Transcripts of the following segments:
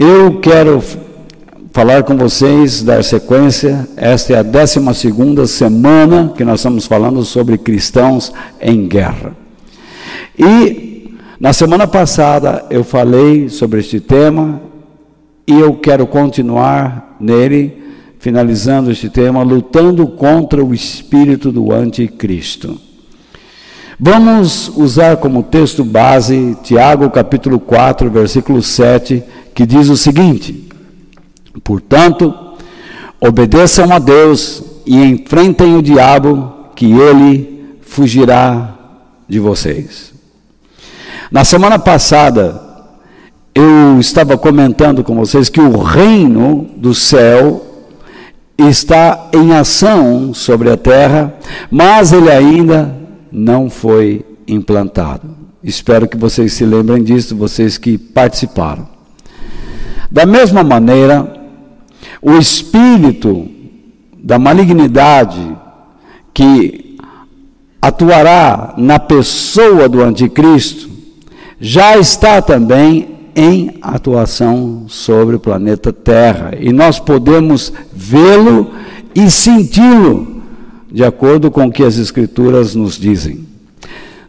Eu quero falar com vocês, dar sequência. Esta é a 12 semana que nós estamos falando sobre cristãos em guerra. E na semana passada eu falei sobre este tema e eu quero continuar nele, finalizando este tema, lutando contra o espírito do anticristo. Vamos usar como texto base Tiago capítulo 4, versículo 7, que diz o seguinte: Portanto, obedeçam a Deus e enfrentem o diabo, que ele fugirá de vocês. Na semana passada, eu estava comentando com vocês que o reino do céu está em ação sobre a terra, mas ele ainda não foi implantado. Espero que vocês se lembrem disso, vocês que participaram. Da mesma maneira, o espírito da malignidade que atuará na pessoa do anticristo já está também em atuação sobre o planeta Terra e nós podemos vê-lo e senti-lo de acordo com o que as Escrituras nos dizem.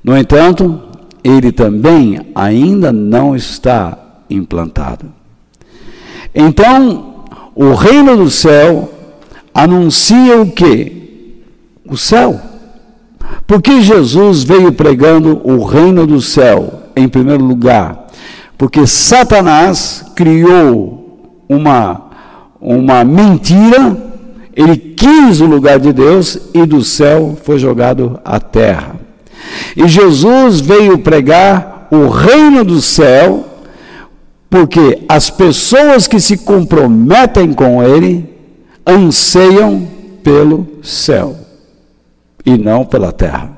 No entanto, ele também ainda não está implantado. Então, o reino do céu anuncia o que? O céu. Porque Jesus veio pregando o reino do céu, em primeiro lugar? Porque Satanás criou uma, uma mentira ele quis o lugar de Deus e do céu foi jogado à terra. E Jesus veio pregar o reino do céu, porque as pessoas que se comprometem com Ele anseiam pelo céu e não pela terra.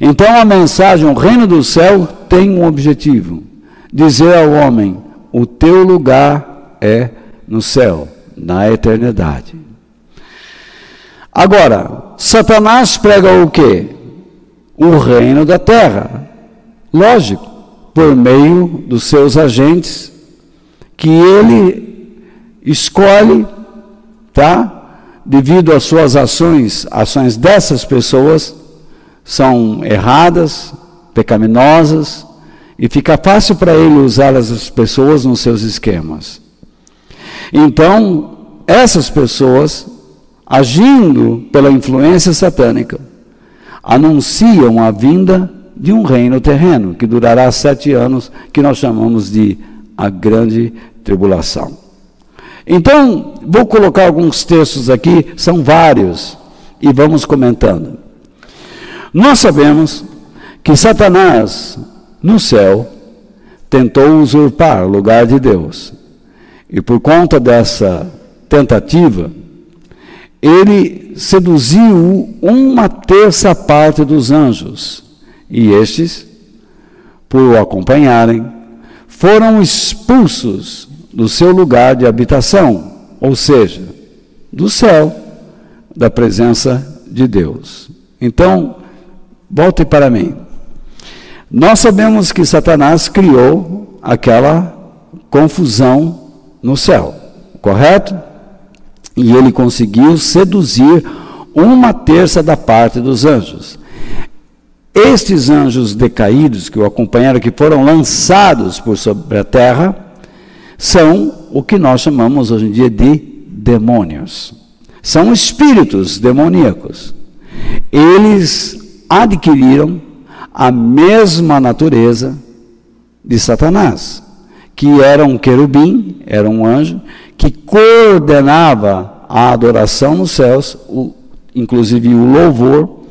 Então a mensagem, o reino do céu, tem um objetivo: dizer ao homem: o teu lugar é no céu, na eternidade. Agora, Satanás prega o quê? O reino da terra. Lógico, por meio dos seus agentes que ele escolhe, tá? Devido às suas ações, ações dessas pessoas são erradas, pecaminosas, e fica fácil para ele usar as pessoas nos seus esquemas. Então, essas pessoas agindo pela influência satânica, anunciam a vinda de um reino terreno que durará sete anos, que nós chamamos de a grande tribulação. Então, vou colocar alguns textos aqui, são vários, e vamos comentando. Nós sabemos que Satanás, no céu, tentou usurpar o lugar de Deus. E por conta dessa tentativa, ele seduziu uma terça parte dos anjos, e estes, por o acompanharem, foram expulsos do seu lugar de habitação, ou seja, do céu, da presença de Deus. Então, volte para mim. Nós sabemos que Satanás criou aquela confusão no céu, correto? E ele conseguiu seduzir uma terça da parte dos anjos. Estes anjos decaídos que o acompanharam, que foram lançados por sobre a terra, são o que nós chamamos hoje em dia de demônios. São espíritos demoníacos. Eles adquiriram a mesma natureza de Satanás, que era um querubim, era um anjo, que coordenava a adoração nos céus, o, inclusive o louvor.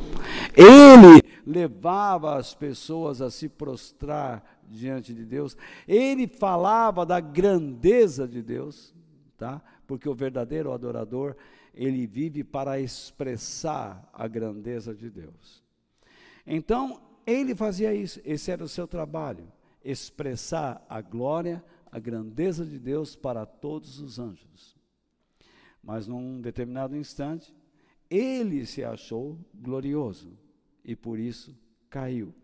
Ele levava as pessoas a se prostrar diante de Deus. Ele falava da grandeza de Deus, tá? Porque o verdadeiro adorador, ele vive para expressar a grandeza de Deus. Então, ele fazia isso, esse era o seu trabalho, expressar a glória a grandeza de Deus para todos os anjos. Mas num determinado instante, ele se achou glorioso e por isso caiu.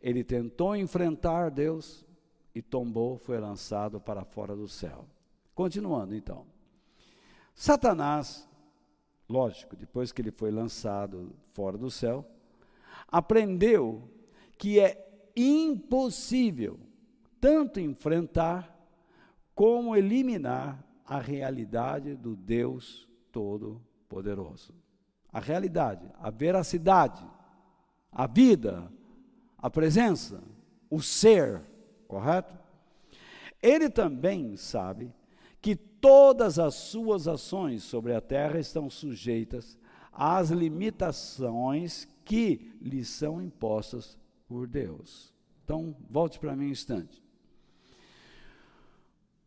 Ele tentou enfrentar Deus e tombou, foi lançado para fora do céu. Continuando então. Satanás, lógico, depois que ele foi lançado fora do céu, aprendeu que é impossível tanto enfrentar como eliminar a realidade do Deus Todo-Poderoso. A realidade, a veracidade, a vida, a presença, o ser, correto? Ele também sabe que todas as suas ações sobre a terra estão sujeitas às limitações que lhe são impostas por Deus. Então, volte para mim um instante.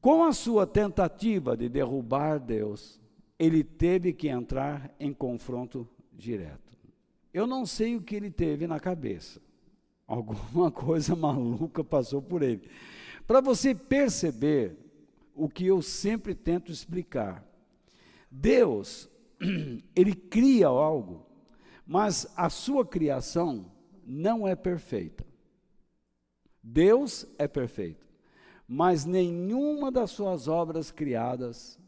Com a sua tentativa de derrubar Deus, ele teve que entrar em confronto direto. Eu não sei o que ele teve na cabeça. Alguma coisa maluca passou por ele. Para você perceber o que eu sempre tento explicar. Deus, ele cria algo, mas a sua criação não é perfeita. Deus é perfeito mas nenhuma das suas obras criadas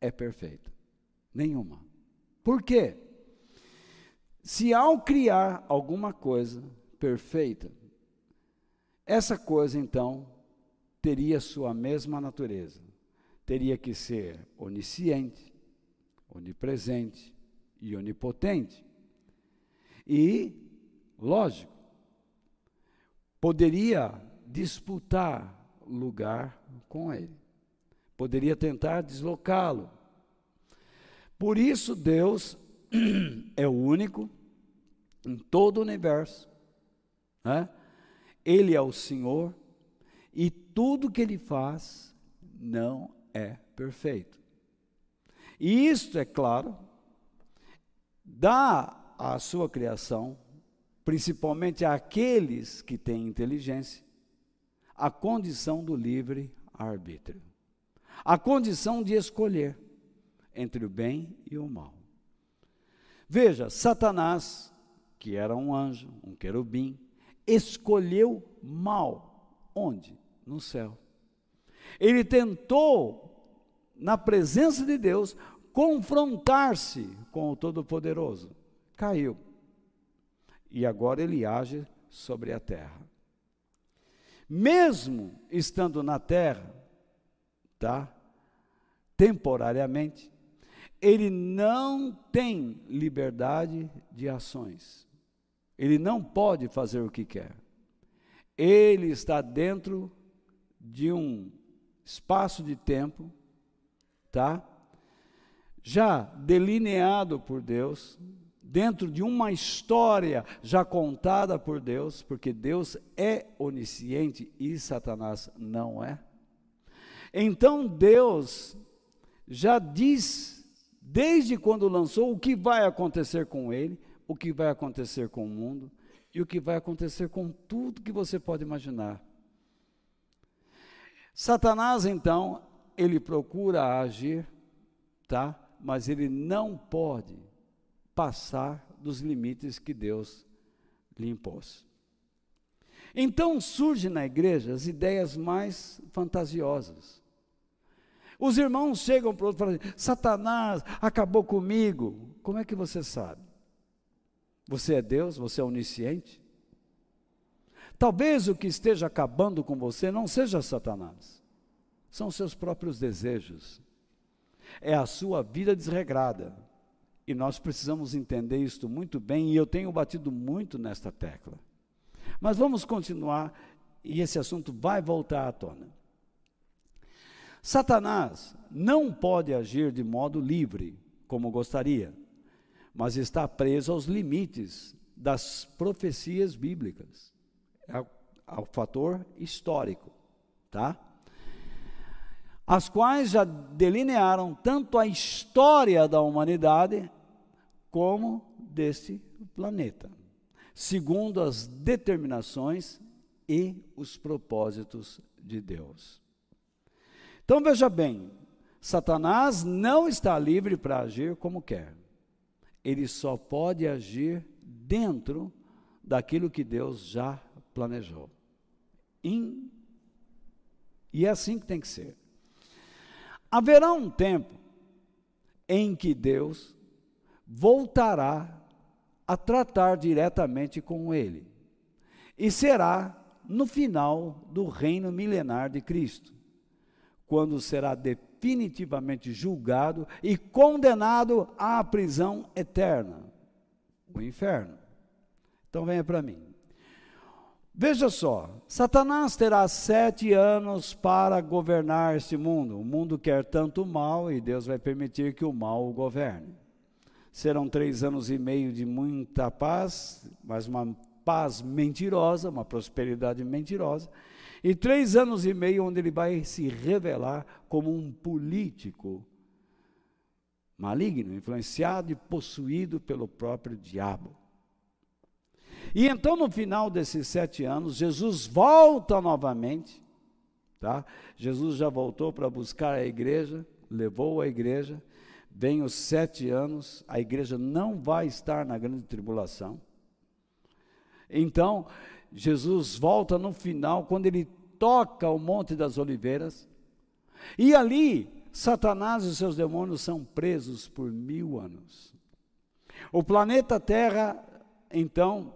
é perfeita. Nenhuma. Por quê? Se ao criar alguma coisa perfeita, essa coisa então teria sua mesma natureza. Teria que ser onisciente, onipresente e onipotente. E, lógico, poderia disputar lugar com ele. Poderia tentar deslocá-lo. Por isso, Deus é o único em todo o universo. Né? Ele é o Senhor e tudo que ele faz não é perfeito. E isto, é claro, dá à sua criação, principalmente àqueles que têm inteligência, a condição do livre arbítrio. A condição de escolher entre o bem e o mal. Veja, Satanás, que era um anjo, um querubim, escolheu mal. Onde? No céu. Ele tentou, na presença de Deus, confrontar-se com o Todo-Poderoso. Caiu. E agora ele age sobre a terra mesmo estando na terra, tá? Temporariamente, ele não tem liberdade de ações. Ele não pode fazer o que quer. Ele está dentro de um espaço de tempo, tá? Já delineado por Deus, dentro de uma história já contada por Deus, porque Deus é onisciente e Satanás não é. Então Deus já diz, desde quando lançou, o que vai acontecer com ele, o que vai acontecer com o mundo e o que vai acontecer com tudo que você pode imaginar. Satanás, então, ele procura agir, tá? Mas ele não pode passar dos limites que Deus lhe impôs. Então surgem na igreja as ideias mais fantasiosas. Os irmãos chegam para o outro e falam: Satanás acabou comigo. Como é que você sabe? Você é Deus? Você é onisciente? Talvez o que esteja acabando com você não seja Satanás, são seus próprios desejos, é a sua vida desregrada, e nós precisamos entender isto muito bem, e eu tenho batido muito nesta tecla. Mas vamos continuar, e esse assunto vai voltar à tona. Satanás não pode agir de modo livre, como gostaria, mas está preso aos limites das profecias bíblicas, ao, ao fator histórico, tá? As quais já delinearam tanto a história da humanidade como deste planeta, segundo as determinações e os propósitos de Deus. Então veja bem, Satanás não está livre para agir como quer. Ele só pode agir dentro daquilo que Deus já planejou. E é assim que tem que ser. Haverá um tempo em que Deus voltará a tratar diretamente com ele. E será no final do reino milenar de Cristo, quando será definitivamente julgado e condenado à prisão eterna, o inferno. Então venha para mim. Veja só, Satanás terá sete anos para governar este mundo. O mundo quer tanto mal e Deus vai permitir que o mal o governe. Serão três anos e meio de muita paz, mas uma paz mentirosa, uma prosperidade mentirosa, e três anos e meio onde ele vai se revelar como um político maligno, influenciado e possuído pelo próprio diabo. E então, no final desses sete anos, Jesus volta novamente, tá? Jesus já voltou para buscar a igreja, levou a igreja, vem os sete anos, a igreja não vai estar na grande tribulação. Então, Jesus volta no final, quando ele toca o Monte das Oliveiras, e ali Satanás e seus demônios são presos por mil anos. O planeta Terra, então,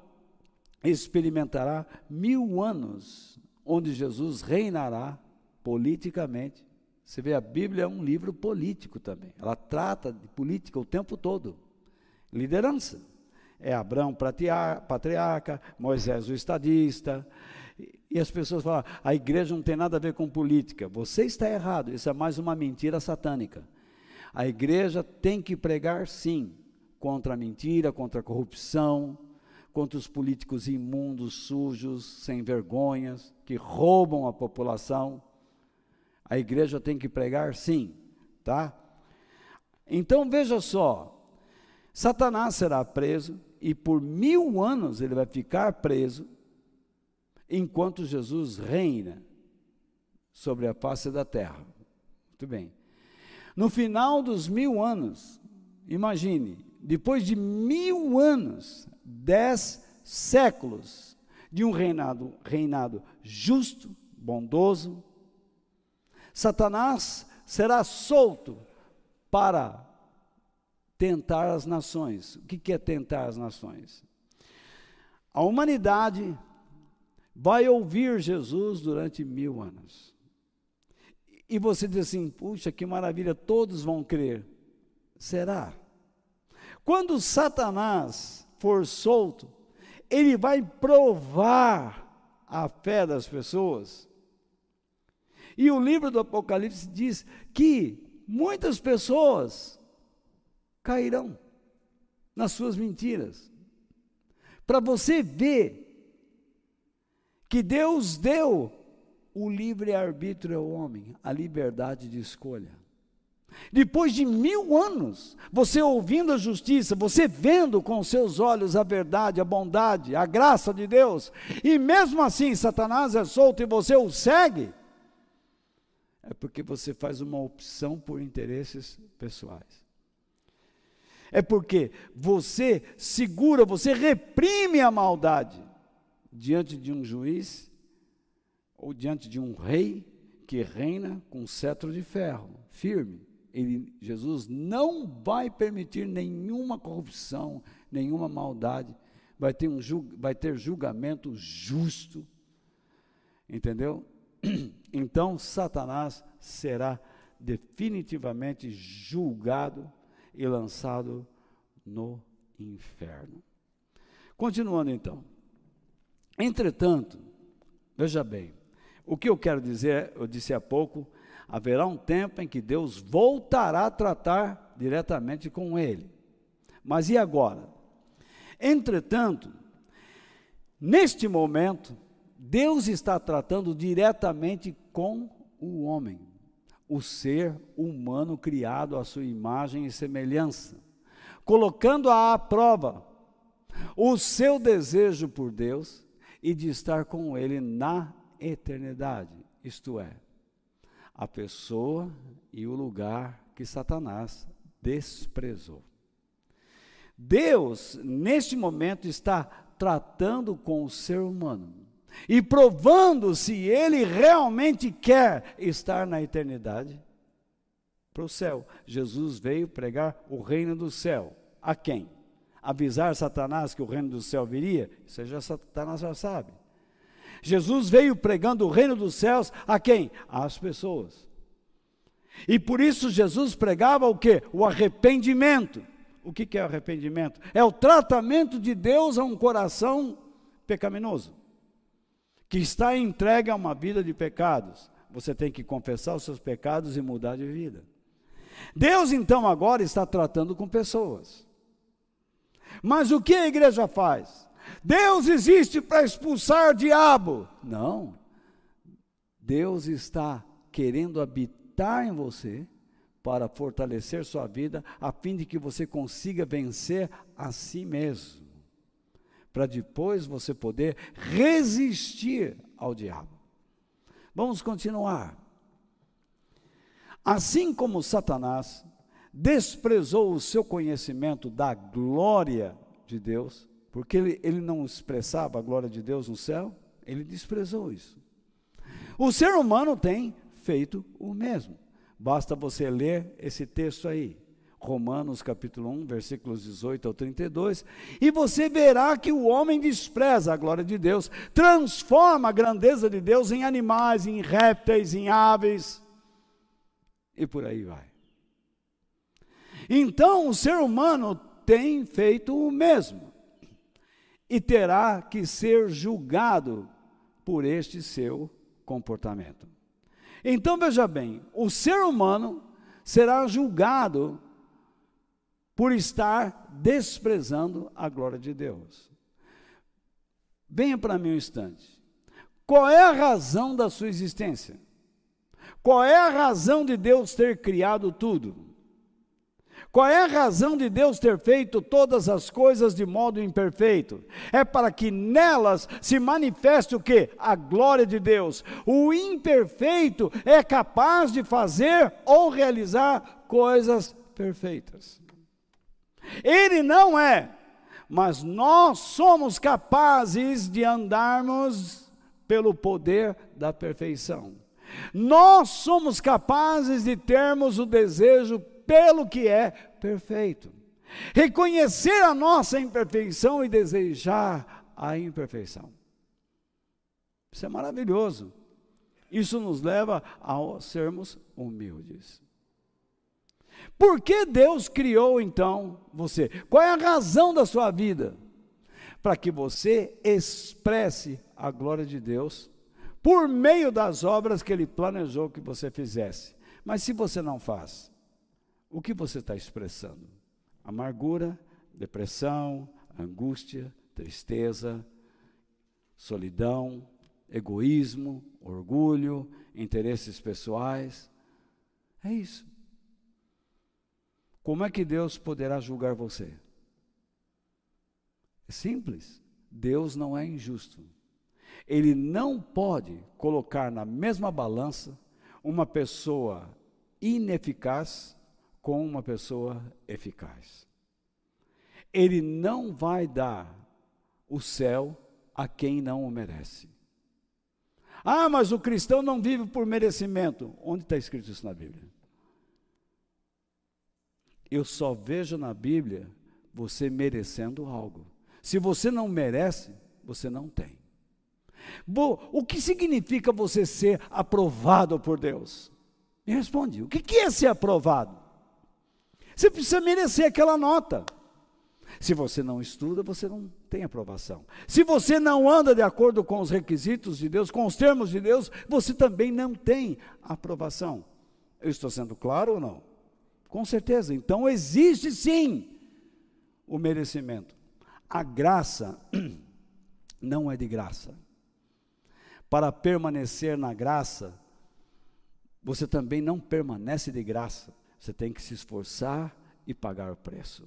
experimentará mil anos onde Jesus reinará politicamente. Você vê, a Bíblia é um livro político também. Ela trata de política o tempo todo. Liderança. É Abraão patriarca, Moisés o estadista. E as pessoas falam, a igreja não tem nada a ver com política. Você está errado, isso é mais uma mentira satânica. A igreja tem que pregar, sim, contra a mentira, contra a corrupção, contra os políticos imundos, sujos, sem vergonhas, que roubam a população. A igreja tem que pregar sim, tá? Então veja só: Satanás será preso e por mil anos ele vai ficar preso, enquanto Jesus reina sobre a face da terra. Muito bem. No final dos mil anos, imagine, depois de mil anos, dez séculos de um reinado, reinado justo, bondoso, Satanás será solto para tentar as nações. O que é tentar as nações? A humanidade vai ouvir Jesus durante mil anos. E você diz assim: puxa, que maravilha, todos vão crer. Será? Quando Satanás for solto, ele vai provar a fé das pessoas. E o livro do Apocalipse diz que muitas pessoas cairão nas suas mentiras. Para você ver que Deus deu o livre arbítrio ao homem, a liberdade de escolha. Depois de mil anos, você ouvindo a justiça, você vendo com seus olhos a verdade, a bondade, a graça de Deus, e mesmo assim Satanás é solto e você o segue, é porque você faz uma opção por interesses pessoais. É porque você segura, você reprime a maldade diante de um juiz ou diante de um rei que reina com cetro de ferro, firme ele, Jesus não vai permitir nenhuma corrupção, nenhuma maldade, vai ter, um, vai ter julgamento justo, entendeu? Então, Satanás será definitivamente julgado e lançado no inferno. Continuando então. Entretanto, veja bem, o que eu quero dizer, eu disse há pouco, haverá um tempo em que Deus voltará a tratar diretamente com ele. Mas e agora? Entretanto, neste momento, Deus está tratando diretamente com o homem, o ser humano criado à sua imagem e semelhança, colocando à prova o seu desejo por Deus e de estar com Ele na eternidade, isto é, a pessoa e o lugar que Satanás desprezou. Deus, neste momento, está tratando com o ser humano, e provando se ele realmente quer estar na eternidade para o céu. Jesus veio pregar o reino do céu. A quem? Avisar Satanás que o reino do céu viria? Isso já Satanás já sabe. Jesus veio pregando o reino dos céus a quem? Às pessoas. E por isso Jesus pregava o que? O arrependimento. O que é arrependimento? É o tratamento de Deus a um coração pecaminoso, que está entregue a uma vida de pecados. Você tem que confessar os seus pecados e mudar de vida. Deus então agora está tratando com pessoas. Mas o que a igreja faz? Deus existe para expulsar o diabo. Não. Deus está querendo habitar em você para fortalecer sua vida, a fim de que você consiga vencer a si mesmo, para depois você poder resistir ao diabo. Vamos continuar. Assim como Satanás desprezou o seu conhecimento da glória de Deus, porque ele, ele não expressava a glória de Deus no céu, ele desprezou isso. O ser humano tem feito o mesmo. Basta você ler esse texto aí, Romanos capítulo 1, versículos 18 ao 32, e você verá que o homem despreza a glória de Deus, transforma a grandeza de Deus em animais, em répteis, em aves, e por aí vai. Então o ser humano tem feito o mesmo, e terá que ser julgado por este seu comportamento. Então veja bem: o ser humano será julgado por estar desprezando a glória de Deus. Venha para mim um instante. Qual é a razão da sua existência? Qual é a razão de Deus ter criado tudo? Qual é a razão de Deus ter feito todas as coisas de modo imperfeito? É para que nelas se manifeste o que? A glória de Deus. O imperfeito é capaz de fazer ou realizar coisas perfeitas. Ele não é, mas nós somos capazes de andarmos pelo poder da perfeição. Nós somos capazes de termos o desejo pelo que é perfeito. Reconhecer a nossa imperfeição e desejar a imperfeição. Isso é maravilhoso. Isso nos leva a sermos humildes. Por que Deus criou então você? Qual é a razão da sua vida? Para que você expresse a glória de Deus por meio das obras que Ele planejou que você fizesse. Mas se você não faz, o que você está expressando? Amargura, depressão, angústia, tristeza, solidão, egoísmo, orgulho, interesses pessoais. É isso. Como é que Deus poderá julgar você? É simples. Deus não é injusto. Ele não pode colocar na mesma balança uma pessoa ineficaz com uma pessoa eficaz. Ele não vai dar o céu a quem não o merece. Ah, mas o cristão não vive por merecimento. Onde está escrito isso na Bíblia? Eu só vejo na Bíblia você merecendo algo. Se você não merece, você não tem. O que significa você ser aprovado por Deus? Me responde, o que é ser aprovado? Você precisa merecer aquela nota. Se você não estuda, você não tem aprovação. Se você não anda de acordo com os requisitos de Deus, com os termos de Deus, você também não tem aprovação. Eu estou sendo claro ou não? Com certeza. Então existe sim o merecimento. A graça não é de graça. Para permanecer na graça, você também não permanece de graça. Você tem que se esforçar e pagar o preço.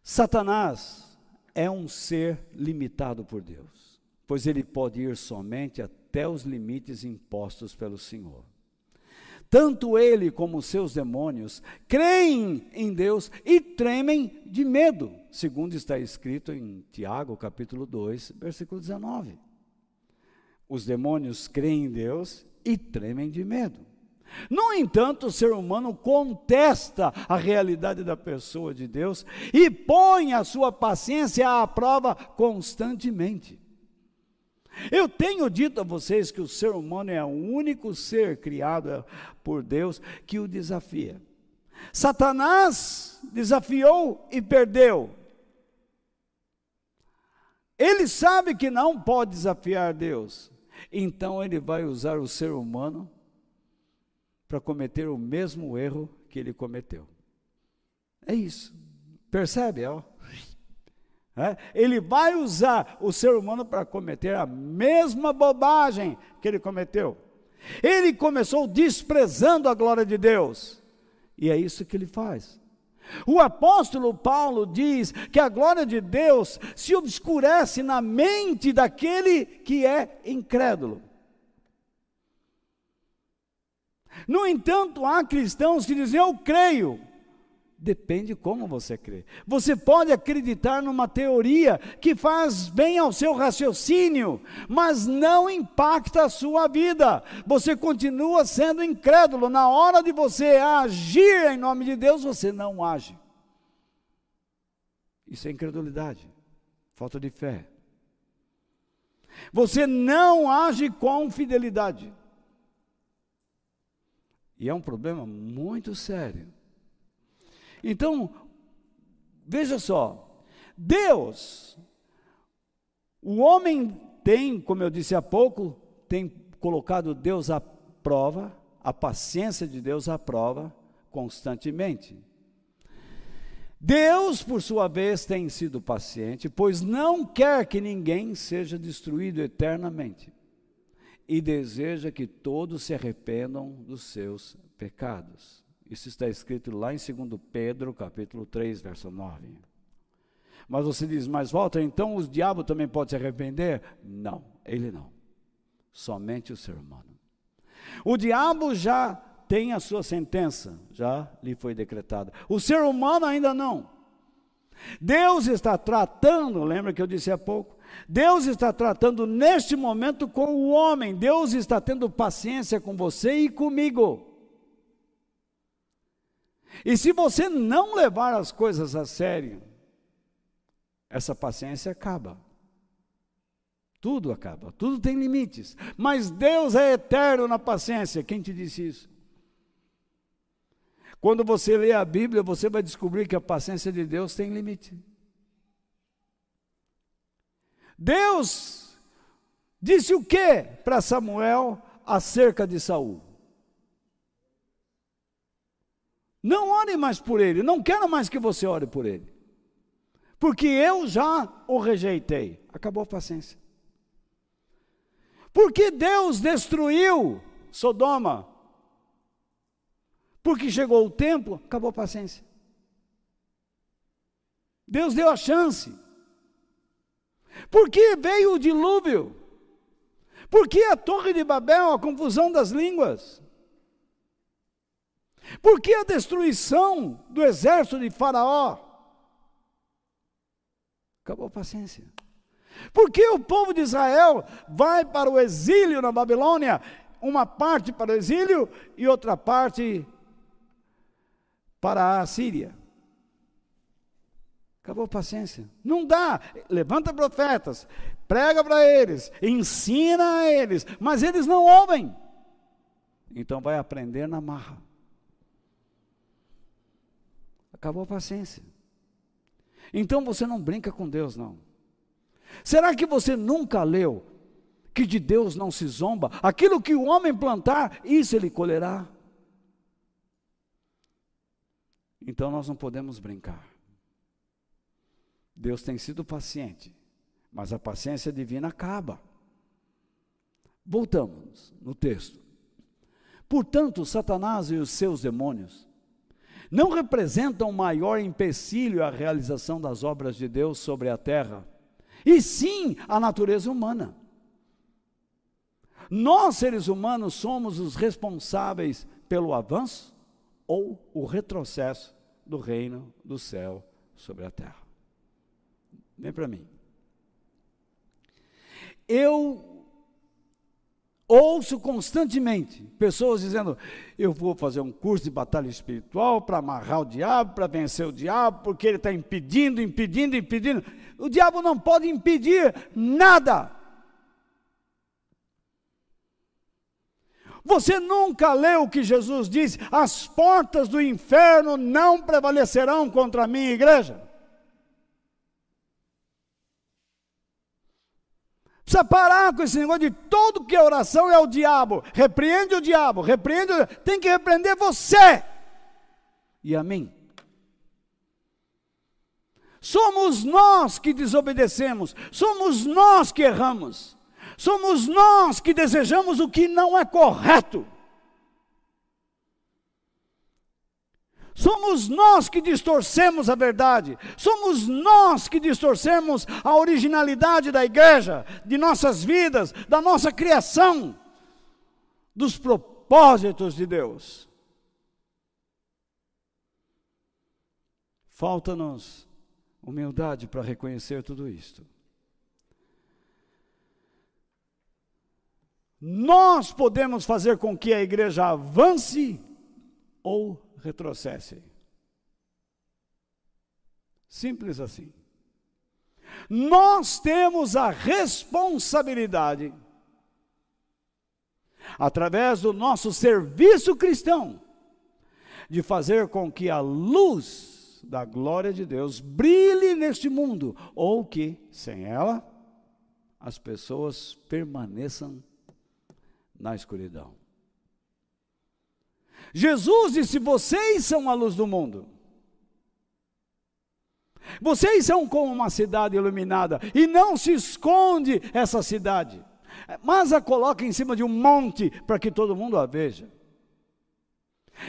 Satanás é um ser limitado por Deus, pois ele pode ir somente até os limites impostos pelo Senhor. Tanto ele como seus demônios creem em Deus e tremem de medo, segundo está escrito em Tiago, capítulo 2, versículo 19. Os demônios creem em Deus e tremem de medo. No entanto, o ser humano contesta a realidade da pessoa de Deus e põe a sua paciência à prova constantemente. Eu tenho dito a vocês que o ser humano é o único ser criado por Deus que o desafia. Satanás desafiou e perdeu. Ele sabe que não pode desafiar Deus, então ele vai usar o ser humano para cometer o mesmo erro que ele cometeu. É isso. Percebe? Ó? É? Ele vai usar o ser humano para cometer a mesma bobagem que ele cometeu. Ele começou desprezando a glória de Deus, e é isso que ele faz. O apóstolo Paulo diz que a glória de Deus se obscurece na mente daquele que é incrédulo. No entanto, há cristãos que dizem: Eu creio, Depende como você crê. Você pode acreditar numa teoria que faz bem ao seu raciocínio, mas não impacta a sua vida. Você continua sendo incrédulo. Na hora de você agir em nome de Deus, você não age. Isso é incredulidade, falta de fé. Você não age com fidelidade. E é um problema muito sério. Então, veja só, Deus, o homem tem, como eu disse há pouco, tem colocado Deus à prova, a paciência de Deus à prova constantemente. Deus, por sua vez, tem sido paciente, pois não quer que ninguém seja destruído eternamente e deseja que todos se arrependam dos seus pecados. Isso está escrito lá em 2 Pedro, capítulo 3, verso 9. Mas você diz, mas volta, então o diabo também pode se arrepender? Não, ele não. Somente o ser humano. O diabo já tem a sua sentença, já lhe foi decretada. O ser humano ainda não. Deus está tratando, lembra que eu disse há pouco? Deus está tratando neste momento com o homem. Deus está tendo paciência com você e comigo. E se você não levar as coisas a sério, essa paciência acaba. Tudo acaba, tudo tem limites. Mas Deus é eterno na paciência. Quem te disse isso? Quando você lê a Bíblia, você vai descobrir que a paciência de Deus tem limite. Deus disse o que para Samuel acerca de Saul? Não ore mais por ele, não quero mais que você ore por ele. Porque eu já o rejeitei. Acabou a paciência. Porque Deus destruiu Sodoma? Porque chegou o tempo, acabou a paciência. Deus deu a chance. Porque veio o dilúvio? Porque a Torre de Babel, a confusão das línguas? Por que a destruição do exército de Faraó? Acabou a paciência. Por que o povo de Israel vai para o exílio na Babilônia? Uma parte para o exílio e outra parte para a Síria. Acabou a paciência. Não dá. Levanta profetas, prega para eles, ensina a eles, mas eles não ouvem. Então vai aprender na marra. Acabou a paciência. Então você não brinca com Deus, não. Será que você nunca leu que de Deus não se zomba? Aquilo que o homem plantar, isso ele colherá. Então nós não podemos brincar. Deus tem sido paciente, mas a paciência divina acaba. Voltamos no texto. Portanto, Satanás e os seus demônios não representam maior empecilho à realização das obras de Deus sobre a terra, e sim a natureza humana. Nós, seres humanos, somos os responsáveis pelo avanço ou o retrocesso do reino do céu sobre a terra. Vem para mim. Eu ouço constantemente pessoas dizendo: eu vou fazer um curso de batalha espiritual para amarrar o diabo, para vencer o diabo, porque ele está impedindo, impedindo, impedindo. O diabo não pode impedir nada. Você nunca leu o que Jesus disse: as portas do inferno não prevalecerão contra a minha igreja? Precisa parar com esse negócio de todo que é oração é o diabo. Repreende o diabo, repreende o... Tem que repreender você. E a mim. Somos nós que desobedecemos, somos nós que erramos, somos nós que desejamos o que não é correto. Somos nós que distorcemos a verdade, somos nós que distorcemos a originalidade da igreja, de nossas vidas, da nossa criação, dos propósitos de Deus. Falta-nos humildade para reconhecer tudo isto. Nós podemos fazer com que a igreja avance ou retrocesse. Simples assim. Nós temos a responsabilidade, através do nosso serviço cristão, de fazer com que a luz da glória de Deus brilhe neste mundo, ou que, sem ela, as pessoas permaneçam na escuridão. Jesus disse: Vocês são a luz do mundo. Vocês são como uma cidade iluminada, e não se esconde essa cidade, mas a coloca em cima de um monte para que todo mundo a veja.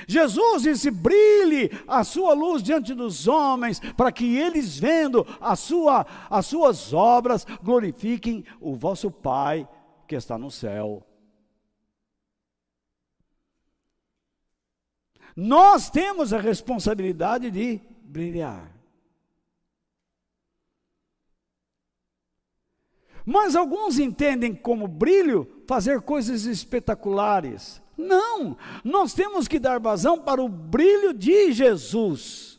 Jesus disse: brilhe a sua luz diante dos homens, para que eles, vendo a sua, as suas obras, glorifiquem o vosso Pai que está no céu. Nós temos a responsabilidade de brilhar. Mas alguns entendem como brilho fazer coisas espetaculares. Não, nós temos que dar vazão para o brilho de Jesus.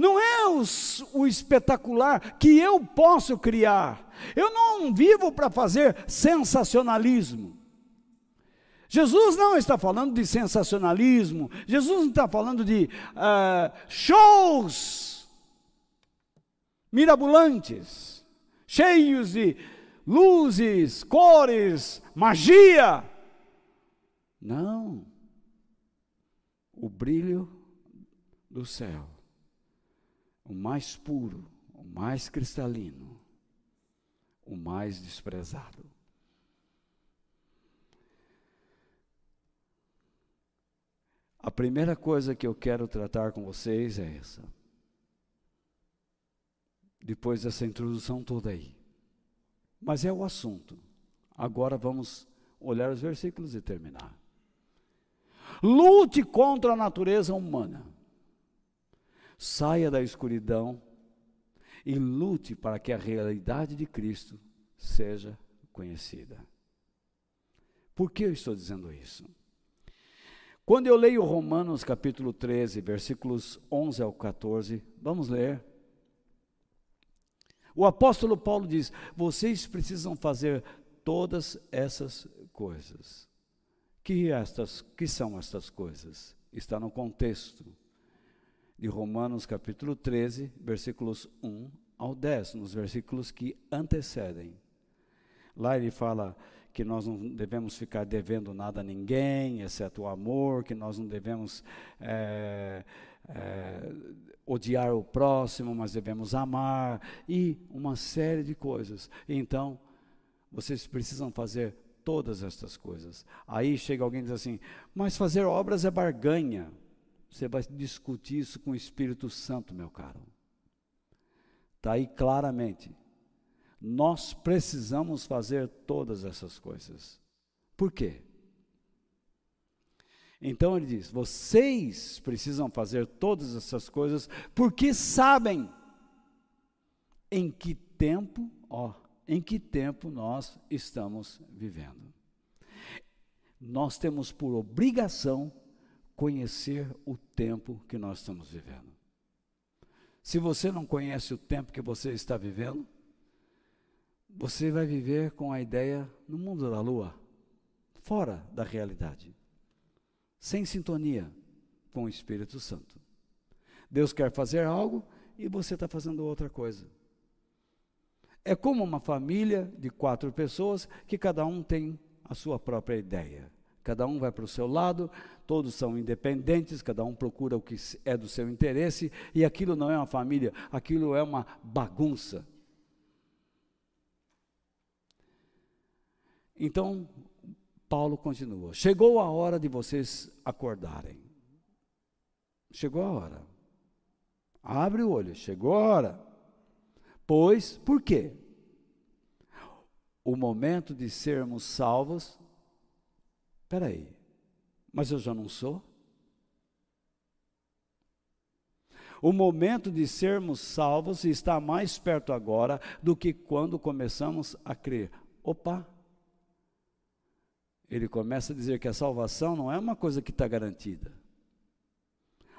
Não é os, o espetacular que eu posso criar. Eu não vivo para fazer sensacionalismo. Jesus não está falando de sensacionalismo. Jesus não está falando de uh, shows mirabolantes, cheios de luzes, cores, magia. Não. O brilho do céu o mais puro, o mais cristalino, o mais desprezado. A primeira coisa que eu quero tratar com vocês é essa. Depois dessa introdução toda aí. Mas é o assunto. Agora vamos olhar os versículos e terminar. Lute contra a natureza humana saia da escuridão e lute para que a realidade de Cristo seja conhecida. Por que eu estou dizendo isso? Quando eu leio Romanos capítulo 13, versículos 11 ao 14, vamos ler. O apóstolo Paulo diz: Vocês precisam fazer todas essas coisas. Que estas, que são estas coisas? Está no contexto de Romanos capítulo 13, versículos 1 ao 10, nos versículos que antecedem. Lá ele fala que nós não devemos ficar devendo nada a ninguém, exceto o amor, que nós não devemos é, é, odiar o próximo, mas devemos amar, e uma série de coisas. Então, vocês precisam fazer todas estas coisas. Aí chega alguém e diz assim: mas fazer obras é barganha. Você vai discutir isso com o Espírito Santo, meu caro. Está aí claramente. Nós precisamos fazer todas essas coisas. Por quê? Então ele diz: vocês precisam fazer todas essas coisas porque sabem em que tempo, ó, em que tempo nós estamos vivendo. Nós temos por obrigação conhecer o tempo que nós estamos vivendo. Se você não conhece o tempo que você está vivendo, você vai viver com a ideia no mundo da lua, fora da realidade sem sintonia com o Espírito Santo. Deus quer fazer algo e você está fazendo outra coisa. É como uma família de quatro pessoas que cada um tem a sua própria ideia. Cada um vai para o seu lado, todos são independentes, cada um procura o que é do seu interesse, e aquilo não é uma família, aquilo é uma bagunça. Então, Paulo continua: Chegou a hora de vocês acordarem. Chegou a hora. Abre o olho, chegou a hora. Pois, por quê? O momento de sermos salvos. Espera aí, mas eu já não sou? O momento de sermos salvos está mais perto agora do que quando começamos a crer. Opa, ele começa a dizer que a salvação não é uma coisa que está garantida.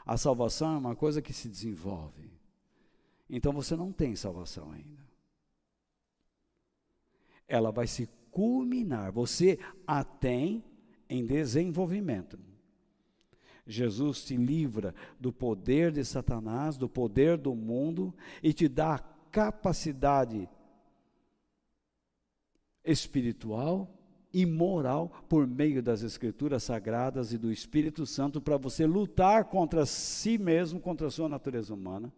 A salvação é uma coisa que se desenvolve. Então você não tem salvação ainda. Ela vai se culminar. Você a tem em desenvolvimento. Jesus te livra do poder de Satanás, do poder do mundo e te dá a capacidade espiritual e moral por meio das Escrituras Sagradas e do Espírito Santo para você lutar contra si mesmo, contra a sua natureza humana,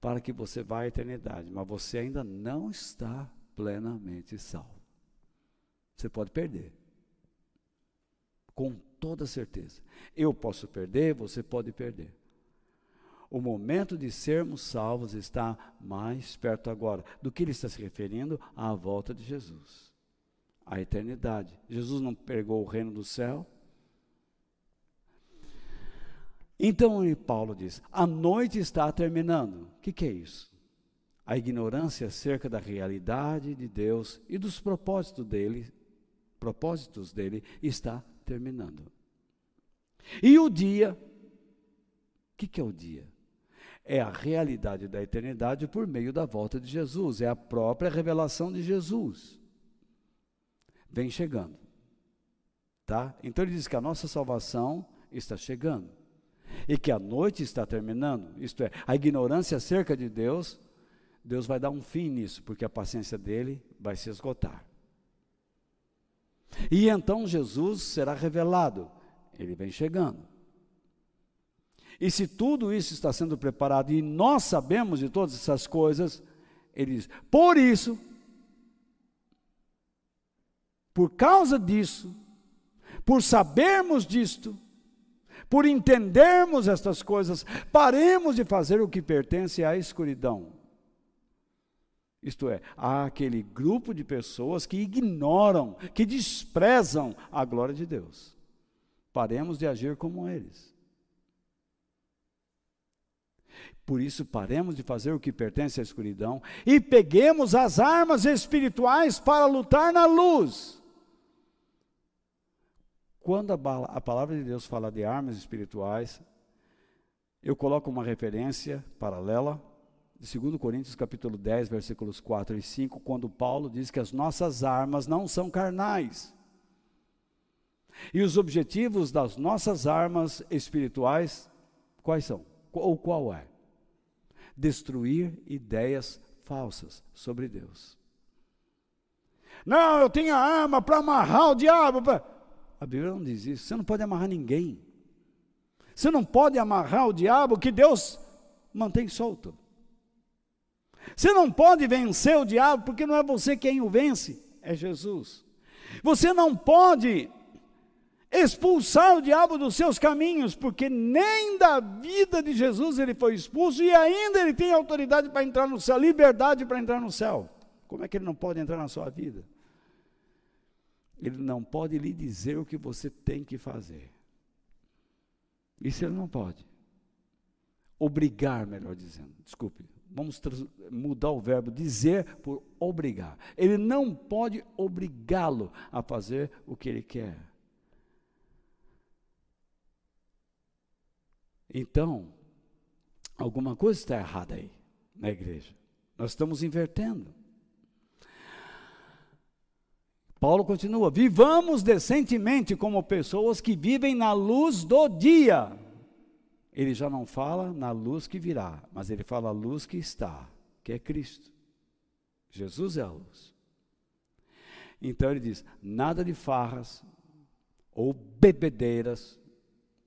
para que você vá à eternidade. Mas você ainda não está plenamente salvo. Você pode perder. Com toda certeza. Eu posso perder, você pode perder. O momento de sermos salvos está mais perto agora. Do que ele está se referindo? À volta de Jesus a eternidade. Jesus não pegou o reino do céu. Então Paulo diz: a noite está terminando. O que, que é isso? A ignorância acerca da realidade de Deus e dos propósitos dele, propósitos dele está terminando. E o dia, o que, que é o dia? É a realidade da eternidade por meio da volta de Jesus, é a própria revelação de Jesus vem chegando. Tá? Então ele diz que a nossa salvação está chegando. E que a noite está terminando, isto é, a ignorância acerca de Deus, Deus vai dar um fim nisso, porque a paciência dele vai se esgotar. E então Jesus será revelado, ele vem chegando. E se tudo isso está sendo preparado e nós sabemos de todas essas coisas, ele diz: por isso, por causa disso, por sabermos disto, por entendermos estas coisas, paremos de fazer o que pertence à escuridão. Isto é, há aquele grupo de pessoas que ignoram, que desprezam a glória de Deus. Paremos de agir como eles. Por isso, paremos de fazer o que pertence à escuridão e peguemos as armas espirituais para lutar na luz. Quando a, palavra de Deus fala de armas espirituais, eu coloco uma referência paralela de 2 Coríntios capítulo 10, versículos 4 e 5, quando Paulo diz que as nossas armas não são carnais. E os objetivos das nossas armas espirituais, quais são? Ou qual é? Destruir ideias falsas sobre Deus. Não, eu tenho a arma para amarrar o diabo. Pra... A Bíblia não diz isso. Você não pode amarrar ninguém. Você não pode amarrar o diabo que Deus mantém solto. Você não pode vencer o diabo porque não é você quem o vence, é Jesus. Você não pode expulsar o diabo dos seus caminhos, porque nem da vida de Jesus ele foi expulso e ainda ele tem autoridade para entrar no céu, liberdade para entrar no céu. Como é que ele não pode entrar na sua vida? Ele não pode lhe dizer o que você tem que fazer. Isso ele não pode. Obrigar, melhor dizendo. Desculpe, vamos mudar o verbo dizer por obrigar. Ele não pode obrigá-lo a fazer o que ele quer. Então, alguma coisa está errada aí na igreja. Nós estamos invertendo. Paulo continua: vivamos decentemente como pessoas que vivem na luz do dia. Ele já não fala na luz que virá, mas ele fala a luz que está, que é Cristo. Jesus é a luz. Então ele diz: nada de farras ou bebedeiras.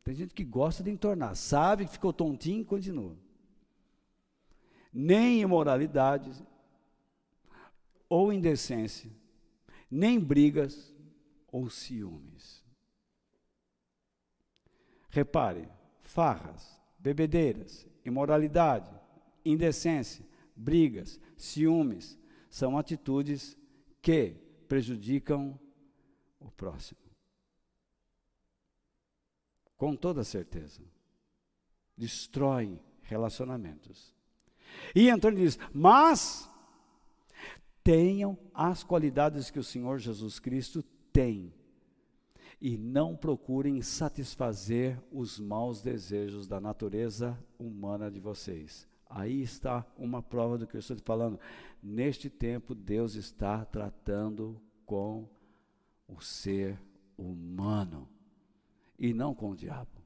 Tem gente que gosta de entornar, sabe que ficou tontinho e continua. Nem imoralidade ou indecência nem brigas ou ciúmes. Repare, farras, bebedeiras, imoralidade, indecência, brigas, ciúmes são atitudes que prejudicam o próximo. Com toda certeza. Destroem relacionamentos. E então ele diz: Mas Tenham as qualidades que o Senhor Jesus Cristo tem e não procurem satisfazer os maus desejos da natureza humana de vocês. Aí está uma prova do que eu estou te falando. Neste tempo, Deus está tratando com o ser humano e não com o diabo.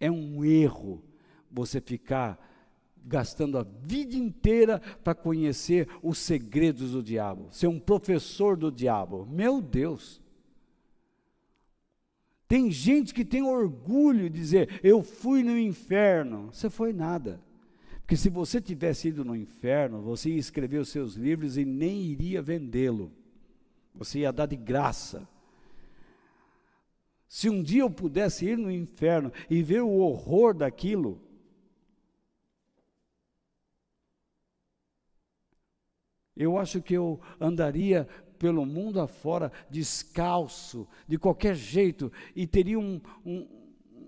É um erro você ficar gastando a vida inteira para conhecer os segredos do diabo, ser um professor do diabo. Meu Deus! Tem gente que tem orgulho de dizer, eu fui no inferno. Você foi nada. Porque se você tivesse ido no inferno, você ia escrever os seus livros e nem iria vendê-lo. Você ia dar de graça. Se um dia eu pudesse ir no inferno e ver o horror daquilo, Eu acho que eu andaria pelo mundo afora descalço, de qualquer jeito, e teria um, um,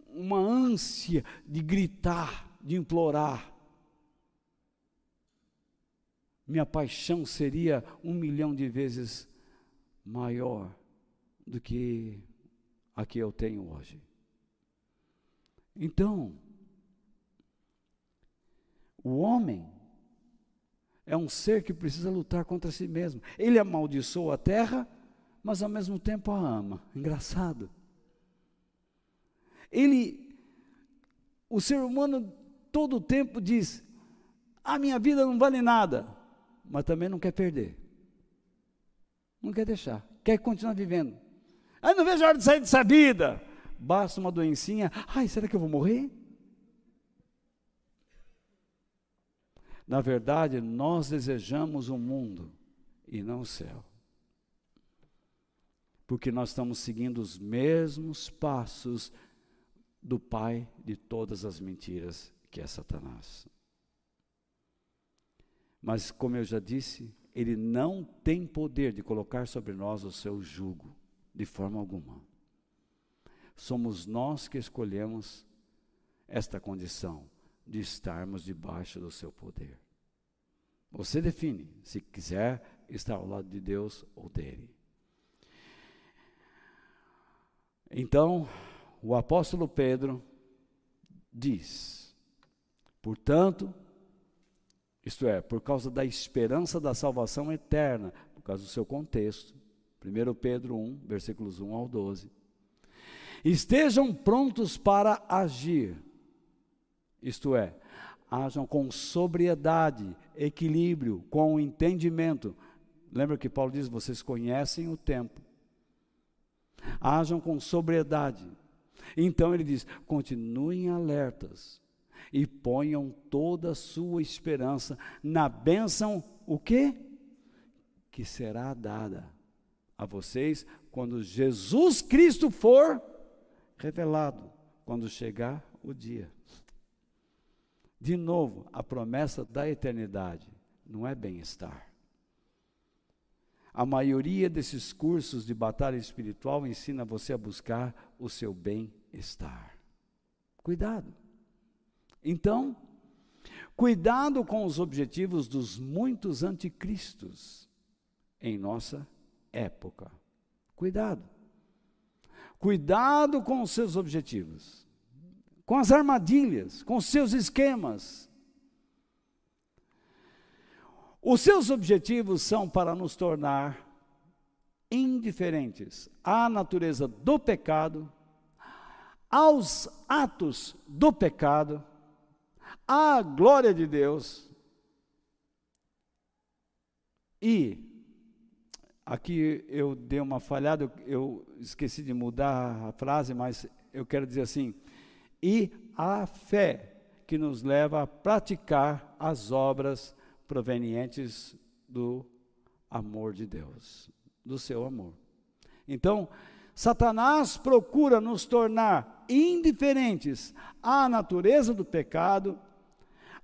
uma ânsia de gritar, de implorar. Minha paixão seria um milhão de vezes maior do que a que eu tenho hoje. Então, o homem é um ser que precisa lutar contra si mesmo. Ele amaldiçoa a terra, mas ao mesmo tempo a ama. Engraçado. Ele, o ser humano, todo o tempo diz: a minha vida não vale nada, mas também não quer perder. Não quer deixar, quer continuar vivendo. Aí não vejo a hora de sair dessa vida. Basta uma doencinha. Ai, será que eu vou morrer? Na verdade, nós desejamos o um mundo e não o céu. Porque nós estamos seguindo os mesmos passos do pai de todas as mentiras, que é Satanás. Mas, como eu já disse, ele não tem poder de colocar sobre nós o seu jugo, de forma alguma. Somos nós que escolhemos esta condição de estarmos debaixo do seu poder. Você define se quiser estar ao lado de Deus ou dele. Então, o apóstolo Pedro diz: portanto, isto é, por causa da esperança da salvação eterna, por causa do seu contexto, 1 Pedro 1, versículos 1 ao 12. Estejam prontos para agir, isto é, hajam com sobriedade, equilíbrio, com entendimento. Lembra que Paulo diz: vocês conhecem o tempo. Hajam com sobriedade. Então ele diz: continuem alertas e ponham toda a sua esperança na bênção, o quê? Que será dada a vocês quando Jesus Cristo for revelado, quando chegar o dia. De novo, a promessa da eternidade não é bem-estar. A maioria desses cursos de batalha espiritual ensina você a buscar o seu bem-estar. Cuidado. Então, cuidado com os objetivos dos muitos anticristos em nossa época. Cuidado. Cuidado com os seus objetivos, com as armadilhas, com seus esquemas. Os seus objetivos são para nos tornar indiferentes à natureza do pecado, aos atos do pecado, à glória de Deus e Aqui eu dei uma falhada, eu esqueci de mudar a frase, mas eu quero dizer assim: e a fé que nos leva a praticar as obras provenientes do amor de Deus, do seu amor. Então, Satanás procura nos tornar indiferentes à natureza do pecado,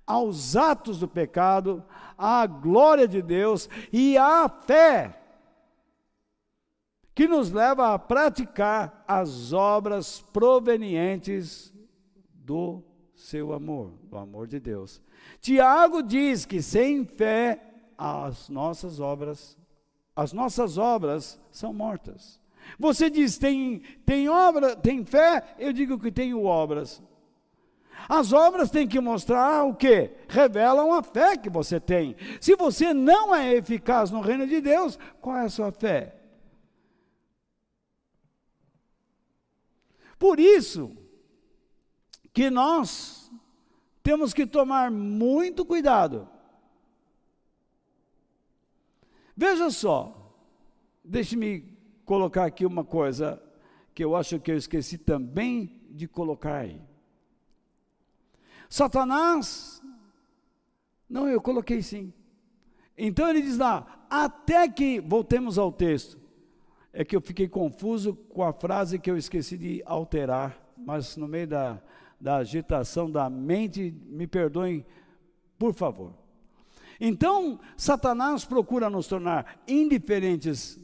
aos atos do pecado, à glória de Deus e à fé que nos leva a praticar as obras provenientes do seu amor, do amor de Deus. Tiago diz que sem fé as nossas obras, as nossas obras são mortas. Você diz tem tem obra, tem fé? Eu digo que tenho obras. As obras têm que mostrar o que? Revelam a fé que você tem. Se você não é eficaz no reino de Deus, qual é a sua fé? Por isso que nós temos que tomar muito cuidado. Veja só, deixe-me colocar aqui uma coisa que eu acho que eu esqueci também de colocar aí. Satanás, não, eu coloquei sim. Então ele diz lá, até que, voltemos ao texto, é que eu fiquei confuso com a frase que eu esqueci de alterar, mas no meio da, da agitação da mente, me perdoem, por favor. Então, Satanás procura nos tornar indiferentes,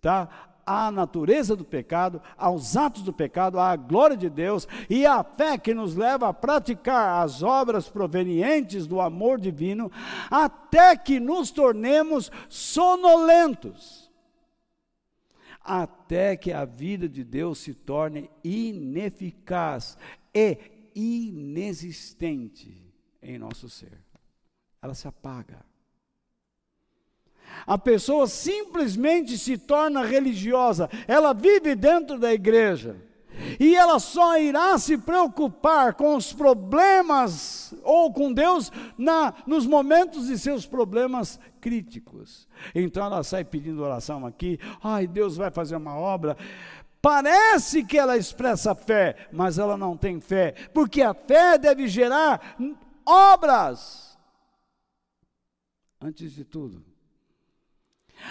tá? à natureza do pecado, aos atos do pecado, à glória de Deus e à fé que nos leva a praticar as obras provenientes do amor divino, até que nos tornemos sonolentos até que a vida de Deus se torne ineficaz e inexistente em nosso ser. Ela se apaga. A pessoa simplesmente se torna religiosa, ela vive dentro da igreja e ela só irá se preocupar com os problemas ou com Deus na, nos momentos de seus problemas críticos. Então ela sai pedindo oração aqui, ai, Deus vai fazer uma obra. Parece que ela expressa fé, mas ela não tem fé, porque a fé deve gerar obras. Antes de tudo,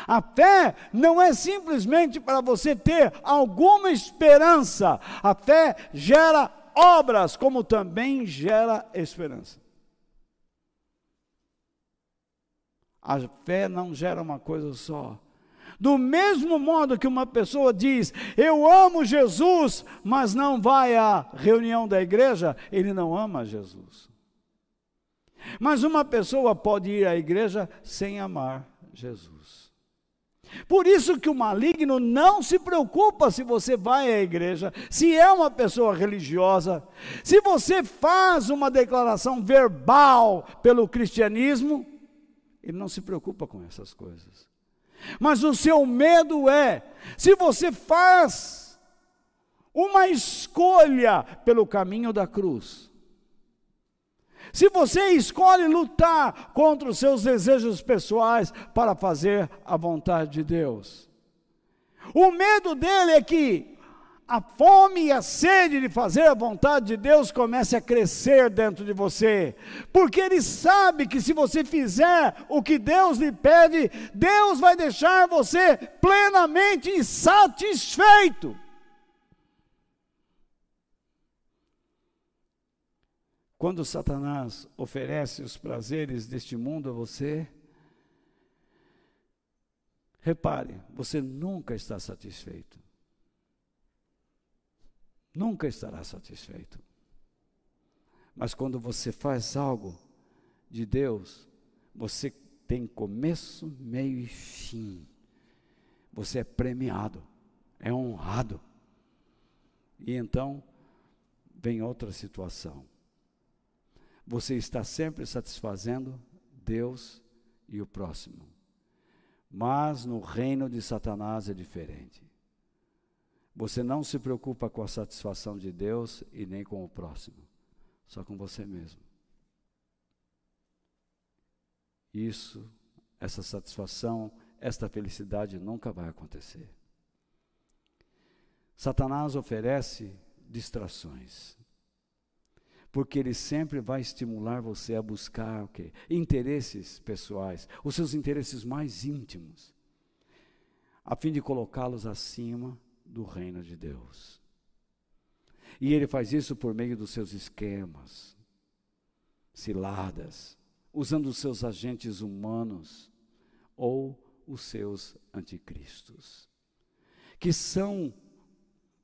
a fé não é simplesmente para você ter alguma esperança. A fé gera obras, como também gera esperança. A fé não gera uma coisa só. Do mesmo modo que uma pessoa diz, eu amo Jesus, mas não vai à reunião da igreja, ele não ama Jesus. Mas uma pessoa pode ir à igreja sem amar Jesus. Por isso que o maligno não se preocupa se você vai à igreja, se é uma pessoa religiosa, se você faz uma declaração verbal pelo cristianismo, ele não se preocupa com essas coisas. Mas o seu medo é, se você faz uma escolha pelo caminho da cruz, se você escolhe lutar contra os seus desejos pessoais para fazer a vontade de Deus, o medo dele é que a fome e a sede de fazer a vontade de Deus comece a crescer dentro de você, porque Ele sabe que se você fizer o que Deus lhe pede, Deus vai deixar você plenamente satisfeito. Quando Satanás oferece os prazeres deste mundo a você, repare, você nunca está satisfeito nunca estará satisfeito. Mas quando você faz algo de Deus, você tem começo, meio e fim. Você é premiado, é honrado. E então vem outra situação. Você está sempre satisfazendo Deus e o próximo. Mas no reino de Satanás é diferente. Você não se preocupa com a satisfação de Deus e nem com o próximo, só com você mesmo. Isso, essa satisfação, esta felicidade nunca vai acontecer. Satanás oferece distrações. Porque ele sempre vai estimular você a buscar o quê? Interesses pessoais, os seus interesses mais íntimos, a fim de colocá-los acima do reino de Deus. E ele faz isso por meio dos seus esquemas, ciladas, usando os seus agentes humanos ou os seus anticristos, que são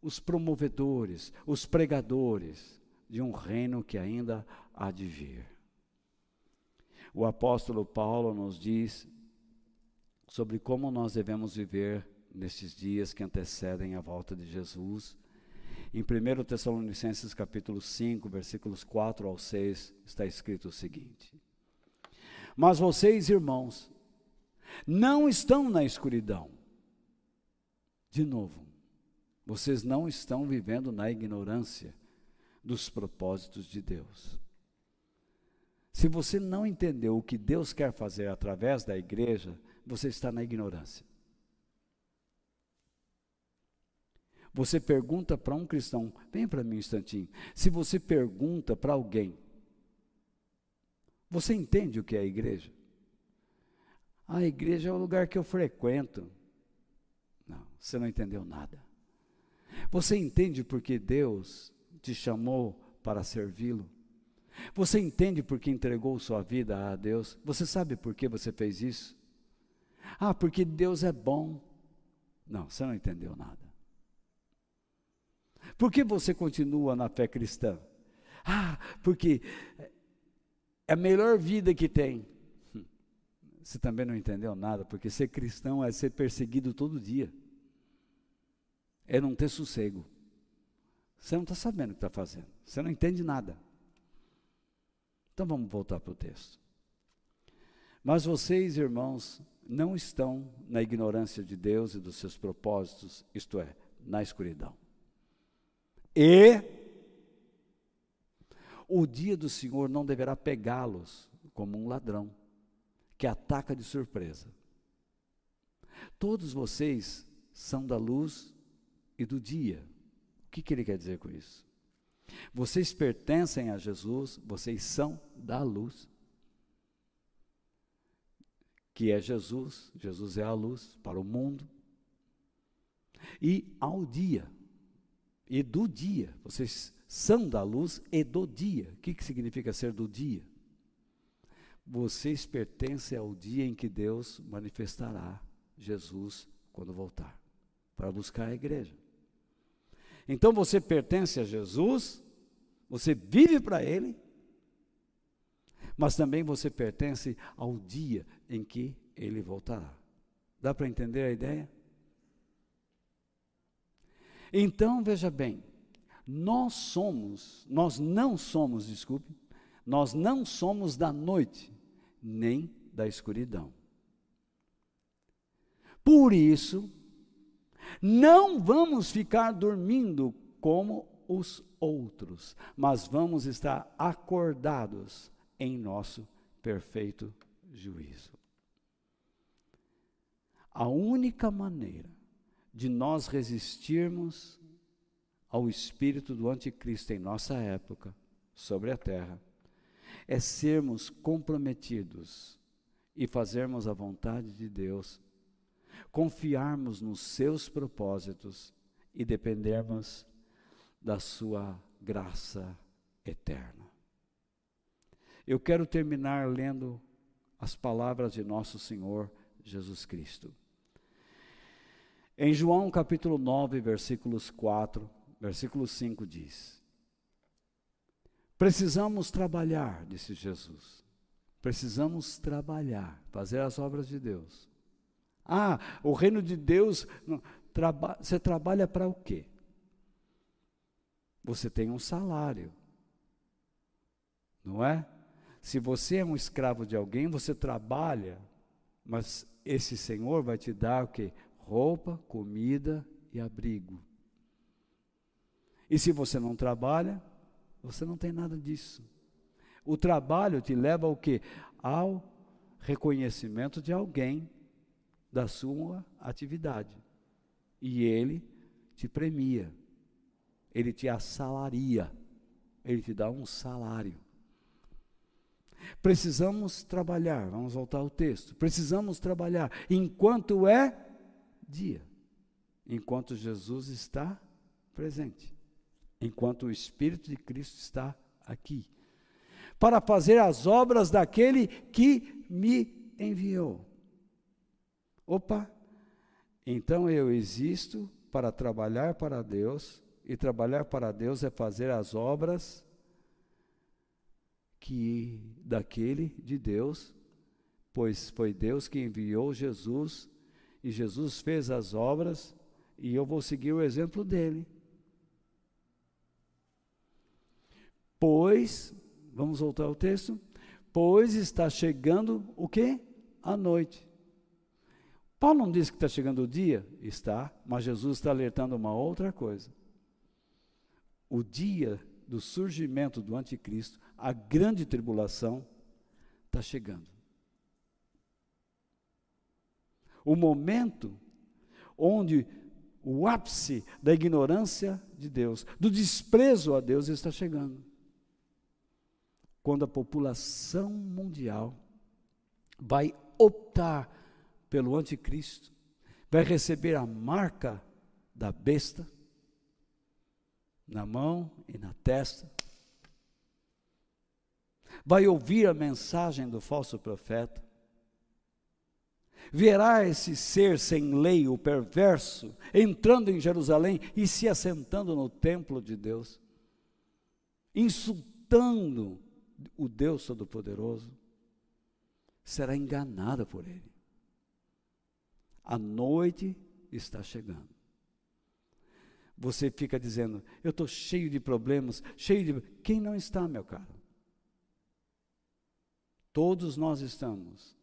os promovedores, os pregadores de um reino que ainda há de vir. O apóstolo Paulo nos diz sobre como nós devemos viver nestes dias que antecedem a volta de Jesus. Em 1 Tessalonicenses capítulo 5, versículos 4 ao 6, está escrito o seguinte: Mas vocês, irmãos, não estão na escuridão. De novo, vocês não estão vivendo na ignorância dos propósitos de Deus. Se você não entendeu o que Deus quer fazer através da igreja, você está na ignorância. Você pergunta para um cristão, vem para mim um instantinho. Se você pergunta para alguém, você entende o que é a igreja? A igreja é o lugar que eu frequento. Não, você não entendeu nada. Você entende porque Deus te chamou para servi-lo? Você entende porque entregou sua vida a Deus? Você sabe por que você fez isso? Ah, porque Deus é bom. Não, você não entendeu nada. Por que você continua na fé cristã? Ah, porque é a melhor vida que tem. Você também não entendeu nada, porque ser cristão é ser perseguido todo dia, é não ter sossego. Você não está sabendo o que está fazendo, você não entende nada. Então vamos voltar para o texto. Mas vocês, irmãos, não estão na ignorância de Deus e dos seus propósitos, isto é, na escuridão. E o dia do Senhor não deverá pegá-los como um ladrão que ataca de surpresa. Todos vocês são da luz e do dia. O que, que ele quer dizer com isso? Vocês pertencem a Jesus, vocês são da luz, que é Jesus, Jesus é a luz para o mundo, e ao dia e do dia. Vocês são da luz e do dia. O que, que significa ser do dia? Vocês pertencem ao dia em que Deus manifestará Jesus quando voltar para buscar a igreja. Então você pertence a Jesus, você vive para Ele, mas também você pertence ao dia em que Ele voltará. Dá para entender a ideia? Então, veja bem, nós somos, nós não somos, desculpe, nós não somos da noite, nem da escuridão. Por isso, não vamos ficar dormindo como os outros, mas vamos estar acordados em nosso perfeito juízo. A única maneira de nós resistirmos ao espírito do anticristo em nossa época sobre a terra é sermos comprometidos e fazermos a vontade de Deus, confiarmos nos seus propósitos e dependermos da sua graça eterna. Eu quero terminar lendo as palavras de nosso Senhor Jesus Cristo. Em João capítulo 9, versículos 4, versículo 5 diz: Precisamos trabalhar, disse Jesus. Precisamos trabalhar, fazer as obras de Deus. Ah, o reino de Deus, traba, você trabalha para o quê? Você tem um salário, não é? Se você é um escravo de alguém, você trabalha, mas esse Senhor vai te dar o quê? Roupa, comida e abrigo. E se você não trabalha, você não tem nada disso. O trabalho te leva ao quê? Ao reconhecimento de alguém da sua atividade. E ele te premia. Ele te assalaria. Ele te dá um salário. Precisamos trabalhar, vamos voltar ao texto. Precisamos trabalhar enquanto é dia, enquanto Jesus está presente enquanto o Espírito de Cristo está aqui, para fazer as obras daquele que me enviou. Opa, então eu existo para trabalhar para Deus, e trabalhar para Deus é fazer as obras que daquele de Deus, pois foi Deus que enviou Jesus, e Jesus fez as obras, e eu vou seguir o exemplo dele. Pois, vamos voltar ao texto, pois está chegando o quê? A noite. Paulo não diz que está chegando o dia? Está, mas Jesus está alertando uma outra coisa. O dia do surgimento do anticristo, a grande tribulação, está chegando. O momento onde o ápice da ignorância de Deus, do desprezo a Deus está chegando. Quando a população mundial vai optar pelo anticristo, vai receber a marca da besta na mão e na testa, vai ouvir a mensagem do falso profeta, verá esse ser sem lei, o perverso, entrando em Jerusalém e se assentando no templo de Deus, insultando o Deus Todo-Poderoso, será enganada por ele. A noite está chegando. Você fica dizendo, eu estou cheio de problemas, cheio de. Quem não está, meu caro? Todos nós estamos.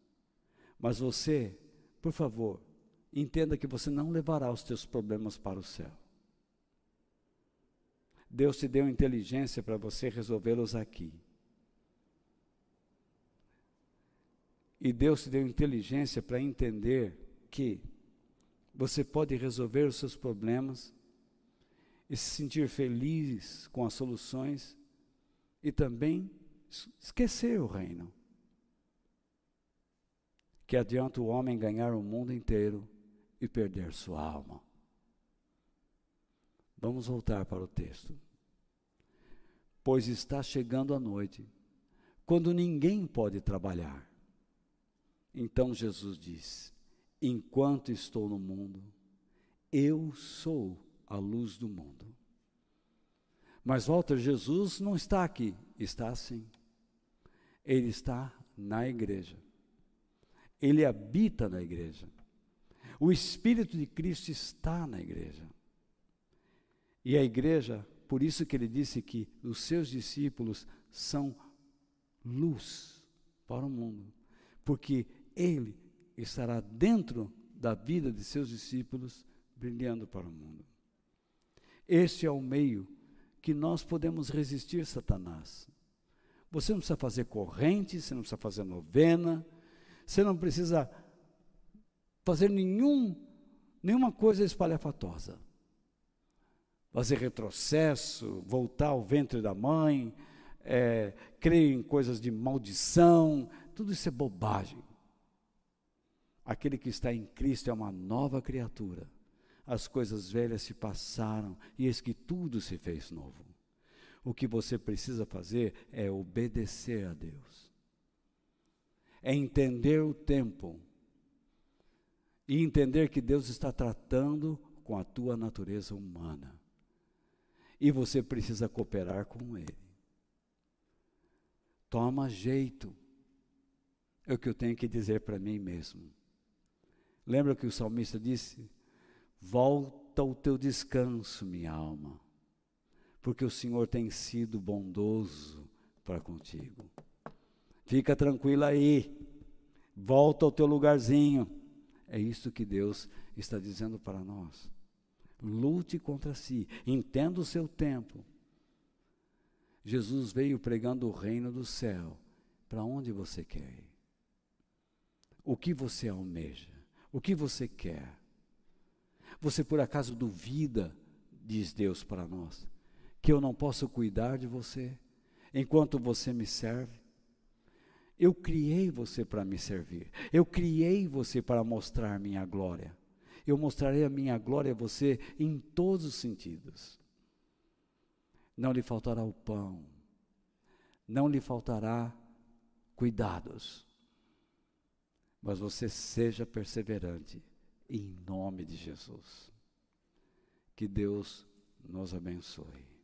Mas você, por favor, entenda que você não levará os teus problemas para o céu. Deus te deu inteligência para você resolvê-los aqui. E Deus te deu inteligência para entender que você pode resolver os seus problemas e se sentir feliz com as soluções e também esquecer o reino. Que adianta o homem ganhar o mundo inteiro e perder sua alma. Vamos voltar para o texto. Pois está chegando a noite, quando ninguém pode trabalhar. Então Jesus diz: Enquanto estou no mundo, eu sou a luz do mundo. Mas Walter, Jesus não está aqui, está assim. Ele está na igreja. Ele habita na igreja. O Espírito de Cristo está na igreja. E a igreja, por isso que ele disse que os seus discípulos são luz para o mundo, porque ele estará dentro da vida de seus discípulos, brilhando para o mundo. Este é o meio que nós podemos resistir Satanás. Você não precisa fazer corrente, você não precisa fazer novena, você não precisa fazer nenhum, nenhuma coisa espalhafatosa. fazer retrocesso, voltar ao ventre da mãe, é, crer em coisas de maldição, tudo isso é bobagem. Aquele que está em Cristo é uma nova criatura. As coisas velhas se passaram e eis que tudo se fez novo. O que você precisa fazer é obedecer a Deus, é entender o tempo e entender que Deus está tratando com a tua natureza humana e você precisa cooperar com Ele. Toma jeito, é o que eu tenho que dizer para mim mesmo. Lembra que o salmista disse: Volta ao teu descanso, minha alma, porque o Senhor tem sido bondoso para contigo. Fica tranquila aí, volta ao teu lugarzinho. É isso que Deus está dizendo para nós. Lute contra si, entenda o seu tempo. Jesus veio pregando o reino do céu. Para onde você quer ir? O que você almeja? O que você quer? Você por acaso duvida, diz Deus para nós, que eu não posso cuidar de você enquanto você me serve? Eu criei você para me servir. Eu criei você para mostrar minha glória. Eu mostrarei a minha glória a você em todos os sentidos. Não lhe faltará o pão, não lhe faltará cuidados, mas você seja perseverante em nome de Jesus. Que Deus nos abençoe.